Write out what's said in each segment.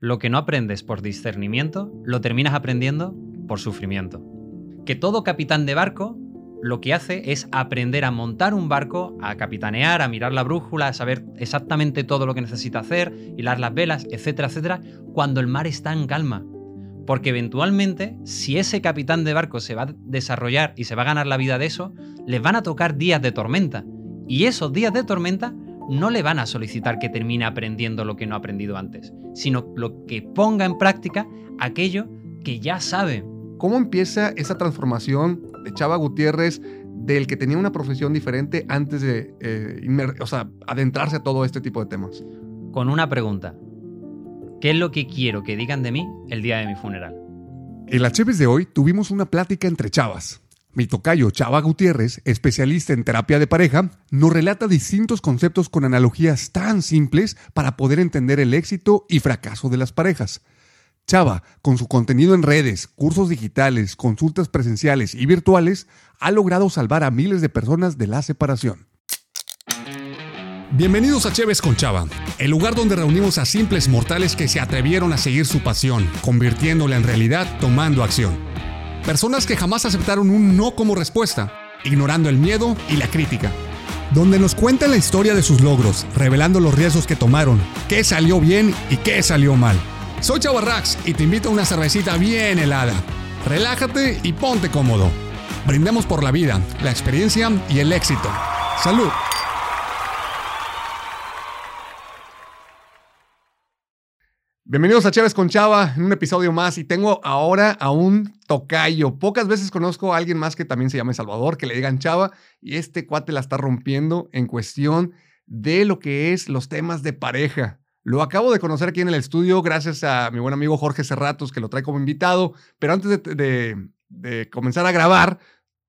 Lo que no aprendes por discernimiento, lo terminas aprendiendo por sufrimiento. Que todo capitán de barco lo que hace es aprender a montar un barco, a capitanear, a mirar la brújula, a saber exactamente todo lo que necesita hacer, hilar las velas, etcétera, etcétera, cuando el mar está en calma. Porque eventualmente, si ese capitán de barco se va a desarrollar y se va a ganar la vida de eso, les van a tocar días de tormenta. Y esos días de tormenta no le van a solicitar que termine aprendiendo lo que no ha aprendido antes, sino lo que ponga en práctica aquello que ya sabe. ¿Cómo empieza esa transformación de Chava Gutiérrez del que tenía una profesión diferente antes de eh, adentrarse a todo este tipo de temas? Con una pregunta. ¿Qué es lo que quiero que digan de mí el día de mi funeral? En la Cheves de hoy tuvimos una plática entre chavas. Mi tocayo Chava Gutiérrez, especialista en terapia de pareja, nos relata distintos conceptos con analogías tan simples para poder entender el éxito y fracaso de las parejas. Chava, con su contenido en redes, cursos digitales, consultas presenciales y virtuales, ha logrado salvar a miles de personas de la separación. Bienvenidos a Cheves con Chava, el lugar donde reunimos a simples mortales que se atrevieron a seguir su pasión, convirtiéndola en realidad tomando acción. Personas que jamás aceptaron un no como respuesta, ignorando el miedo y la crítica. Donde nos cuentan la historia de sus logros, revelando los riesgos que tomaron, qué salió bien y qué salió mal. Soy Chava Rax y te invito a una cervecita bien helada. Relájate y ponte cómodo. Brindemos por la vida, la experiencia y el éxito. ¡Salud! Bienvenidos a Chévez con Chava en un episodio más y tengo ahora a un tocayo. Pocas veces conozco a alguien más que también se llame Salvador, que le digan Chava y este cuate la está rompiendo en cuestión de lo que es los temas de pareja. Lo acabo de conocer aquí en el estudio gracias a mi buen amigo Jorge Serratos que lo trae como invitado, pero antes de comenzar a grabar,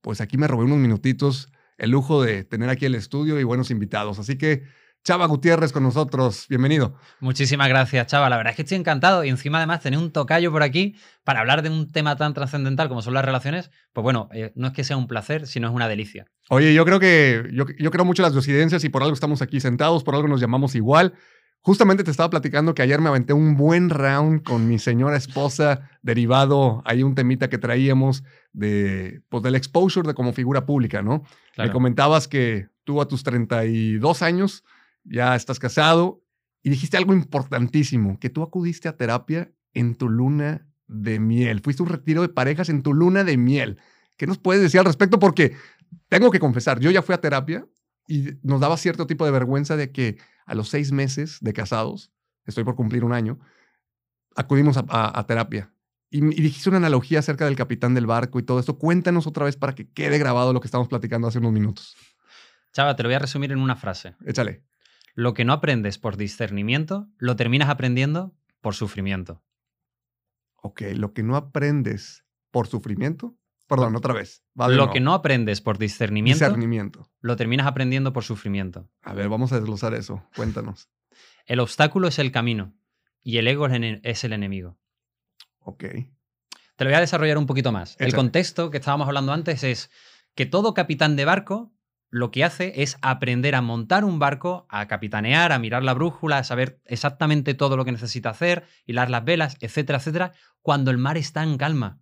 pues aquí me robé unos minutitos el lujo de tener aquí el estudio y buenos invitados. Así que Chava Gutiérrez con nosotros. Bienvenido. Muchísimas gracias, Chava. La verdad es que estoy encantado y encima además tener un tocayo por aquí para hablar de un tema tan trascendental como son las relaciones, pues bueno, eh, no es que sea un placer, sino es una delicia. Oye, yo creo que yo, yo creo mucho en las coincidencias y por algo estamos aquí sentados, por algo nos llamamos igual. Justamente te estaba platicando que ayer me aventé un buen round con mi señora esposa, derivado, hay un temita que traíamos de, pues, del exposure de como figura pública, ¿no? Me comentabas que tú a tus 32 años ya estás casado y dijiste algo importantísimo, que tú acudiste a terapia en tu luna de miel. Fuiste un retiro de parejas en tu luna de miel. ¿Qué nos puedes decir al respecto? Porque tengo que confesar, yo ya fui a terapia y nos daba cierto tipo de vergüenza de que a los seis meses de casados, estoy por cumplir un año, acudimos a, terapia. Y, y, dijiste una analogía acerca del capitán del barco y todo esto. Cuéntanos otra vez para que quede grabado lo que estamos platicando hace unos minutos. Chava, te lo voy a resumir en una frase. Échale. Lo que no aprendes por discernimiento, lo terminas aprendiendo por sufrimiento. Ok, lo que no aprendes por sufrimiento. Perdón, otra vez. lo que no aprendes por discernimiento, lo terminas aprendiendo por sufrimiento. A ver, vamos a desglosar eso. Cuéntanos. el obstáculo es el camino y el ego es el enemigo. Ok. Te lo voy a desarrollar un poquito más. El contexto que estábamos hablando antes es que todo capitán de barco lo que hace es aprender a montar un barco, a capitanear, a mirar la brújula, a saber exactamente todo lo que necesita hacer, hilar las velas, etcétera, etcétera, cuando el mar está en calma.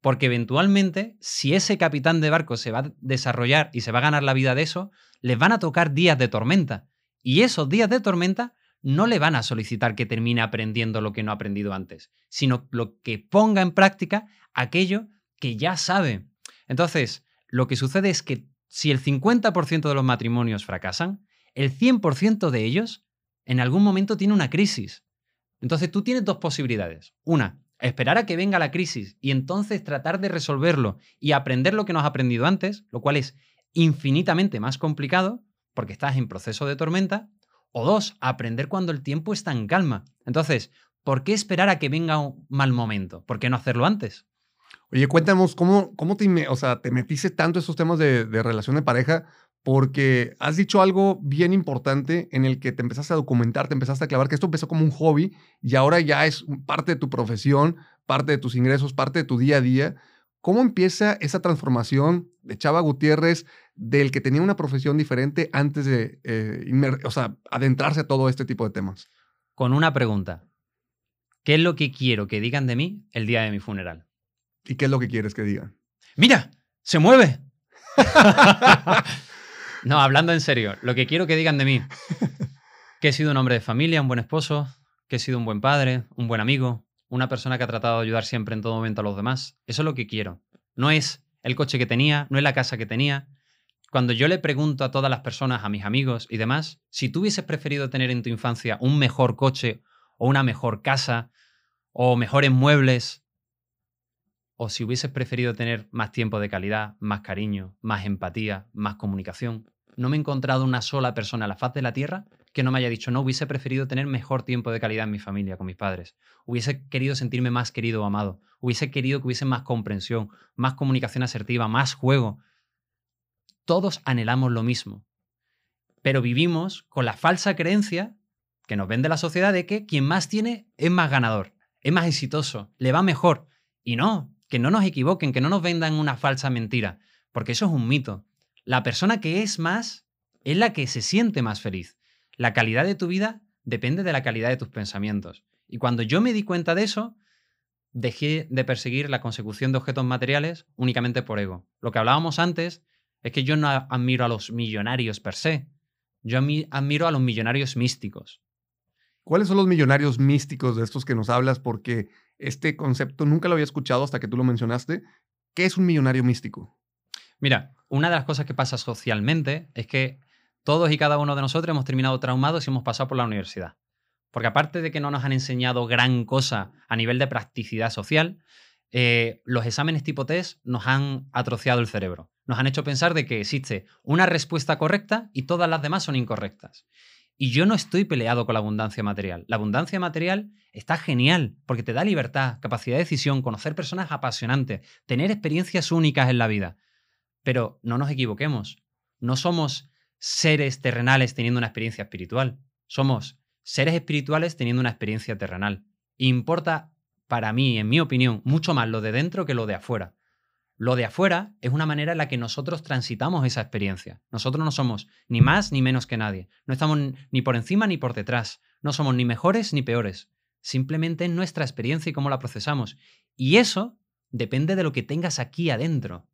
Porque eventualmente, si ese capitán de barco se va a desarrollar y se va a ganar la vida de eso, les van a tocar días de tormenta. Y esos días de tormenta no le van a solicitar que termine aprendiendo lo que no ha aprendido antes, sino lo que ponga en práctica aquello que ya sabe. Entonces, lo que sucede es que si el 50% de los matrimonios fracasan, el 100% de ellos en algún momento tiene una crisis. Entonces tú tienes dos posibilidades. Una, esperar a que venga la crisis y entonces tratar de resolverlo y aprender lo que no has aprendido antes, lo cual es infinitamente más complicado porque estás en proceso de tormenta. O dos, aprender cuando el tiempo está en calma. Entonces, ¿por qué esperar a que venga un mal momento? ¿Por qué no hacerlo antes? Oye, cuéntanos, ¿cómo, cómo te, o sea, te metiste tanto en esos temas de, relación de pareja? Porque has dicho algo bien importante en el que te empezaste a documentar, te empezaste a clavar, que esto empezó como un hobby y ahora ya es parte de tu profesión, parte de tus ingresos, parte de tu día a día. ¿Cómo empieza esa transformación de Chava Gutiérrez del que tenía una profesión diferente antes de eh, o sea, adentrarse a todo este tipo de temas? Con una pregunta. ¿Qué es lo que quiero que digan de mí el día de mi funeral? ¿Y qué es lo que quieres que digan? ¡Mira! ¡Se mueve! no, hablando en serio, lo que quiero que digan de mí, que he sido un hombre de familia, un buen esposo, que he sido un buen padre, un buen amigo, una persona que ha tratado de ayudar siempre en todo momento a los demás. Eso es lo que quiero. No es el coche que tenía, no es la casa que tenía. Cuando yo le pregunto a todas las personas, a mis amigos y demás, si tú hubieses preferido tener en tu infancia un mejor coche o una mejor casa o mejores muebles, o si hubieses preferido tener más tiempo de calidad, más cariño, más empatía, más comunicación, no me he encontrado una sola persona a la faz de la Tierra que no me haya dicho, no, hubiese preferido tener mejor tiempo de calidad en mi familia, con mis padres. Hubiese querido sentirme más querido o amado. Hubiese querido que hubiese más comprensión, más comunicación asertiva, más juego. Todos anhelamos lo mismo. Pero vivimos con la falsa creencia que nos vende la sociedad de que quien más tiene es más ganador, es más exitoso, le va mejor. Y no, que no nos equivoquen, que no nos vendan una falsa mentira, porque eso es un mito. La persona que es más es la que se siente más feliz. La calidad de tu vida depende de la calidad de tus pensamientos. Y cuando yo me di cuenta de eso, dejé de perseguir la consecución de objetos materiales únicamente por ego. Lo que hablábamos antes es que yo no admiro a los millonarios per se, yo admiro a los millonarios místicos. ¿Cuáles son los millonarios místicos de estos que nos hablas? Porque este concepto nunca lo había escuchado hasta que tú lo mencionaste. ¿Qué es un millonario místico? Mira, una de las cosas que pasa socialmente es que todos y cada uno de nosotros hemos terminado traumados y hemos pasado por la universidad. Porque aparte de que no nos han enseñado gran cosa a nivel de practicidad social, eh, los exámenes tipo test nos han atrociado el cerebro. Nos han hecho pensar de que existe una respuesta correcta y todas las demás son incorrectas. Y yo no estoy peleado con la abundancia material. La abundancia material está genial porque te da libertad, capacidad de decisión, conocer personas apasionantes, tener experiencias únicas en la vida. Pero no nos equivoquemos. No somos seres terrenales teniendo una experiencia espiritual. Somos seres espirituales teniendo una experiencia terrenal. Importa para mí, en mi opinión, mucho más lo de dentro que lo de afuera. Lo de afuera es una manera en la que nosotros transitamos esa experiencia. Nosotros no somos ni más ni menos que nadie. No estamos ni por encima ni por detrás. No somos ni mejores ni peores. Simplemente es nuestra experiencia y cómo la procesamos. Y eso depende de lo que tengas aquí adentro.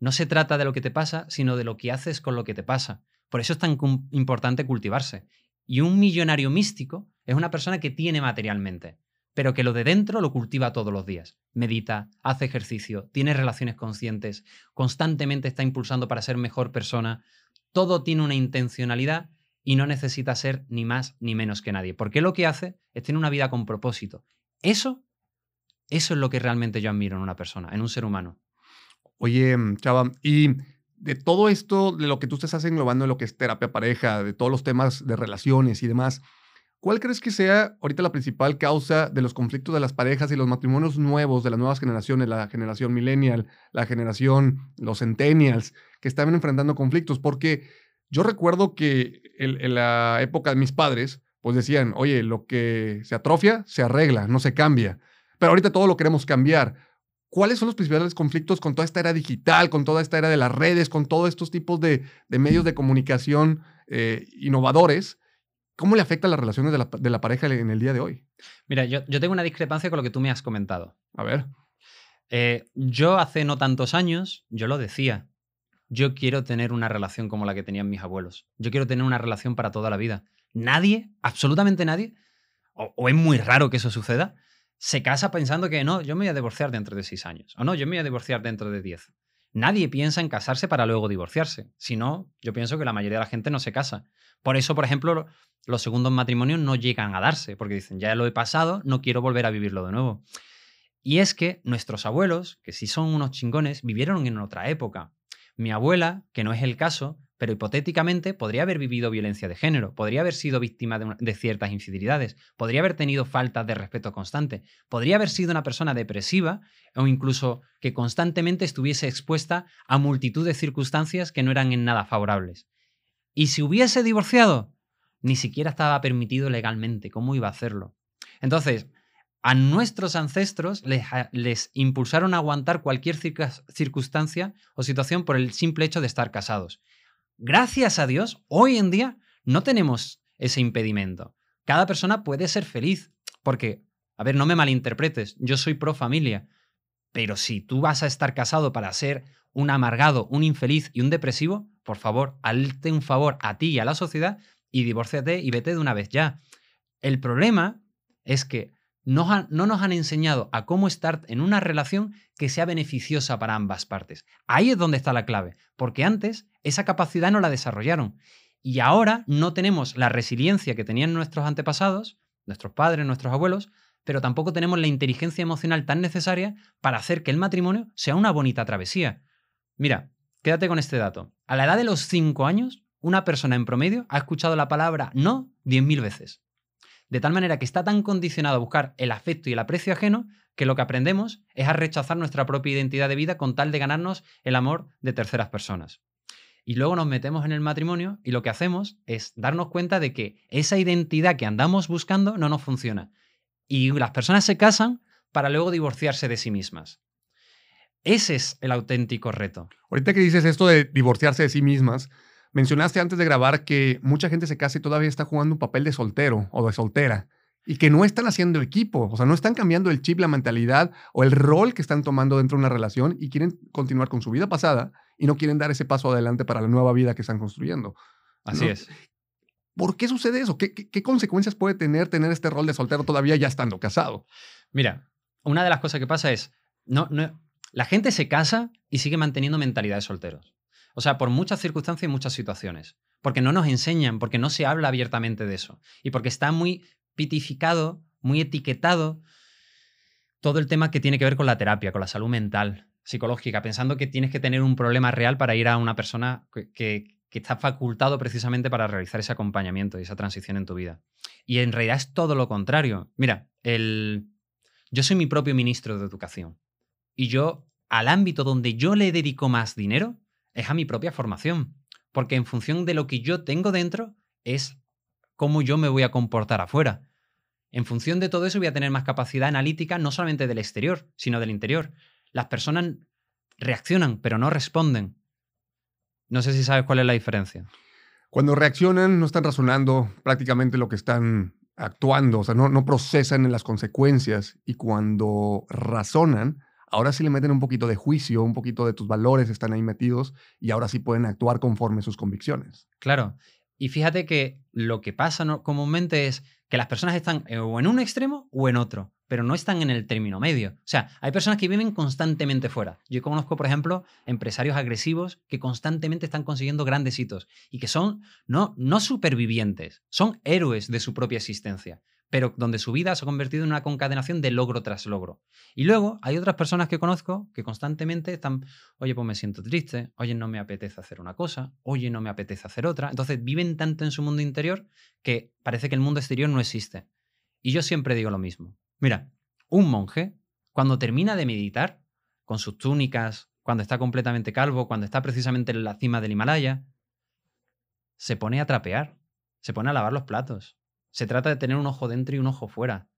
No se trata de lo que te pasa, sino de lo que haces con lo que te pasa. Por eso es tan importante cultivarse. Y un millonario místico es una persona que tiene materialmente, pero que lo de dentro lo cultiva todos los días. Medita, hace ejercicio, tiene relaciones conscientes, constantemente está impulsando para ser mejor persona. Todo tiene una intencionalidad y no necesita ser ni más ni menos que nadie, porque lo que hace es tener una vida con propósito. Eso, eso es lo que realmente yo admiro en una persona, en un ser humano. Oye, Chava, y de todo esto, de lo que tú estás englobando en lo que es terapia pareja, de todos los temas de relaciones y demás, ¿Cuál crees que sea ahorita la principal causa de los conflictos de las parejas y los matrimonios nuevos de las nuevas generaciones, la generación millennial, la generación, los centennials, que están enfrentando conflictos? Porque yo recuerdo que en, la época de mis padres, pues decían, oye, lo que se atrofia, se arregla, no se cambia. Pero ahorita todo lo queremos cambiar. ¿Cuáles son los principales conflictos con toda esta era digital, con toda esta era de las redes, con todos estos tipos de, medios de comunicación eh, innovadores? ¿Cómo le afecta las relaciones de la, pareja en el día de hoy? Mira, yo, tengo una discrepancia con lo que tú me has comentado. A ver. Eh, yo hace no tantos años, yo lo decía, yo quiero tener una relación como la que tenían mis abuelos. Yo quiero tener una relación para toda la vida. Nadie, absolutamente nadie, o, o, es muy raro que eso suceda, se casa pensando que no, yo me voy a divorciar dentro de seis años. O no, yo me voy a divorciar dentro de diez. Nadie piensa en casarse para luego divorciarse. Si no, yo pienso que la mayoría de la gente no se casa. Por eso, por ejemplo, los segundos matrimonios no llegan a darse, porque dicen, ya lo he pasado, no quiero volver a vivirlo de nuevo. Y es que nuestros abuelos, que sí son unos chingones, vivieron en otra época. Mi abuela, que no es el caso, pero hipotéticamente podría haber vivido violencia de género, podría haber sido víctima de, ciertas infidelidades, podría haber tenido faltas de respeto constante, podría haber sido una persona depresiva o incluso que constantemente estuviese expuesta a multitud de circunstancias que no eran en nada favorables. Y si hubiese divorciado, ni siquiera estaba permitido legalmente, ¿cómo iba a hacerlo? Entonces, a nuestros ancestros les, impulsaron a aguantar cualquier circunstancia o situación por el simple hecho de estar casados. Gracias a Dios, hoy en día no tenemos ese impedimento. Cada persona puede ser feliz, porque A ver, no me malinterpretes, yo soy pro familia, pero si tú vas a estar casado para ser un amargado, un infeliz y un depresivo, por favor, hazte un favor a ti y a la sociedad y divórciate y vete de una vez ya. El problema es que no, no, nos han enseñado a cómo estar en una relación que sea beneficiosa para ambas partes. Ahí es donde está la clave, porque antes esa capacidad no la desarrollaron y ahora no tenemos la resiliencia que tenían nuestros antepasados, nuestros padres, nuestros abuelos, pero tampoco tenemos la inteligencia emocional tan necesaria para hacer que el matrimonio sea una bonita travesía. Mira, quédate con este dato. A la edad de los 5 años, una persona en promedio ha escuchado la palabra no 10.000 veces. De tal manera que está tan condicionado a buscar el afecto y el aprecio ajeno que lo que aprendemos es a rechazar nuestra propia identidad de vida con tal de ganarnos el amor de terceras personas. Y luego nos metemos en el matrimonio y lo que hacemos es darnos cuenta de que esa identidad que andamos buscando no nos funciona. Y las personas se casan para luego divorciarse de sí mismas. Ese es el auténtico reto. Ahorita que dices esto de divorciarse de sí mismas, mencionaste antes de grabar que mucha gente se casa y todavía está jugando un papel de soltero o de soltera y que no están haciendo equipo, o sea, no están cambiando el chip, la mentalidad o el rol que están tomando dentro de una relación y quieren continuar con su vida pasada y no quieren dar ese paso adelante para la nueva vida que están construyendo. Así es. ¿Por qué sucede eso? ¿Qué, ¿Qué, consecuencias puede tener tener este rol de soltero todavía ya estando casado? Mira, una de las cosas que pasa es, no, no, la gente se casa y sigue manteniendo mentalidad de solteros. O sea, por muchas circunstancias y muchas situaciones. Porque no nos enseñan, porque no se habla abiertamente de eso. Y porque está muy pitificado, muy etiquetado todo el tema que tiene que ver con la terapia, con la salud mental, psicológica, pensando que tienes que tener un problema real para ir a una persona que, está facultado precisamente para realizar ese acompañamiento y esa transición en tu vida. Y en realidad es todo lo contrario. Mira, el... yo soy mi propio ministro de educación y yo al ámbito donde yo le dedico más dinero es a mi propia formación, porque en función de lo que yo tengo dentro es cómo yo me voy a comportar afuera. En función de todo eso voy a tener más capacidad analítica, no solamente del exterior, sino del interior. Las personas reaccionan, pero no responden. No sé si sabes cuál es la diferencia. Cuando reaccionan, no están razonando prácticamente lo que están actuando, o sea, no, no procesan en las consecuencias. Y cuando razonan, ahora sí le meten un poquito de juicio, un poquito de tus valores están ahí metidos y ahora sí pueden actuar conforme sus convicciones. Claro. Y fíjate que lo que pasa comúnmente es que las personas están eh, o en un extremo o en otro, pero no están en el término medio. O sea, hay personas que viven constantemente fuera. Yo conozco, por ejemplo, empresarios agresivos que constantemente están consiguiendo grandes hitos y que son no, no supervivientes, son héroes de su propia existencia pero donde su vida se ha convertido en una concadenación de logro tras logro. Y luego hay otras personas que conozco que constantemente están, oye, pues me siento triste, oye, no me apetece hacer una cosa, oye, no me apetece hacer otra. Entonces viven tanto en su mundo interior que parece que el mundo exterior no existe. Y yo siempre digo lo mismo. Mira, un monje, cuando termina de meditar, con sus túnicas, cuando está completamente calvo, cuando está precisamente en la cima del Himalaya, se pone a trapear, se pone a lavar los platos, se trata de tener un ojo dentro y un ojo fuera.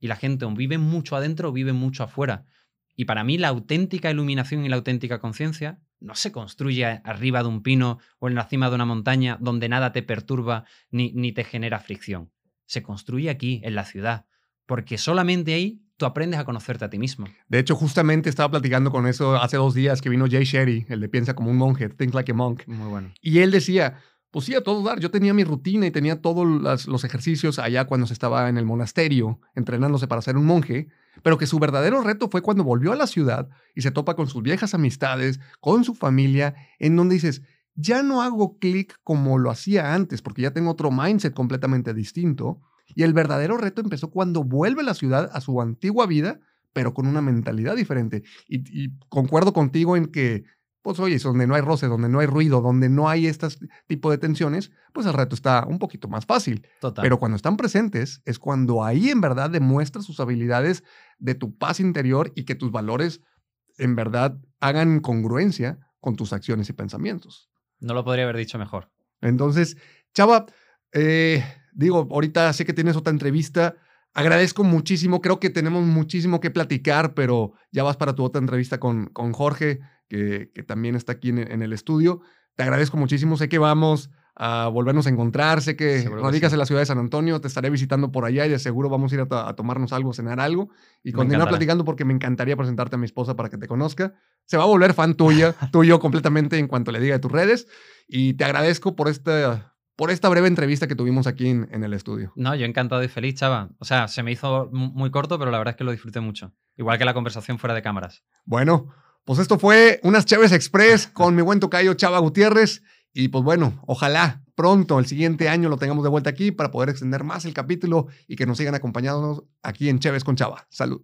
Y la gente o vive mucho adentro o vive mucho afuera. Y para mí la auténtica iluminación y la auténtica conciencia no se construye arriba de un pino o en la cima de una montaña donde nada te perturba ni, ni te genera fricción. Se construye aquí, en la ciudad, porque solamente ahí tú aprendes a conocerte a ti mismo. De hecho, justamente estaba platicando con eso hace dos días que vino Jay Sherry, el de Piensa como un monje, Think Like a Monk. Muy bueno. Y él decía, pues sí, a todo dar. Yo tenía mi rutina y tenía todos los ejercicios allá cuando se estaba en el monasterio, entrenándose para ser un monje, pero que su verdadero reto fue cuando volvió a la ciudad y se topa con sus viejas amistades, con su familia, en donde dices, ya no hago clic como lo hacía antes, porque ya tengo otro mindset completamente distinto. Y el verdadero reto empezó cuando vuelve a la ciudad a su antigua vida, pero con una mentalidad diferente. y concuerdo contigo en que pues oye, donde no hay roce, donde no hay ruido, donde no hay este tipo de tensiones, pues el reto está un poquito más fácil. Pero cuando están presentes es cuando ahí en verdad demuestras sus habilidades de tu paz interior y que tus valores en verdad hagan congruencia con tus acciones y pensamientos. No lo podría haber dicho mejor. Entonces, Chava, eh, digo, ahorita sé que tienes otra entrevista. Agradezco muchísimo, creo que tenemos muchísimo que platicar, pero ya vas para tu otra entrevista con, con Jorge que, también está aquí en, el estudio. Te agradezco muchísimo. Sé que vamos a volvernos a encontrar. Sé que radicas en la ciudad de San Antonio, te estaré visitando por allá y de seguro vamos a ir a, tomarnos algo, cenar algo y continuar platicando porque me encantaría presentarte a mi esposa para que te conozca. Se va a volver fan tuya, tuyo completamente en cuanto le diga de tus redes y te agradezco por esta por esta breve entrevista que tuvimos aquí en, el estudio. No, yo encantado y feliz, chava. O sea, se me hizo muy corto, pero la verdad es que lo disfruté mucho. Igual que la conversación fuera de cámaras. Bueno, pues esto fue unas Chaves Express con mi buen tocayo Chava Gutiérrez. Y pues bueno, ojalá pronto, el siguiente año, lo tengamos de vuelta aquí para poder extender más el capítulo y que nos sigan acompañándonos aquí en Chévez con Chava. Salud.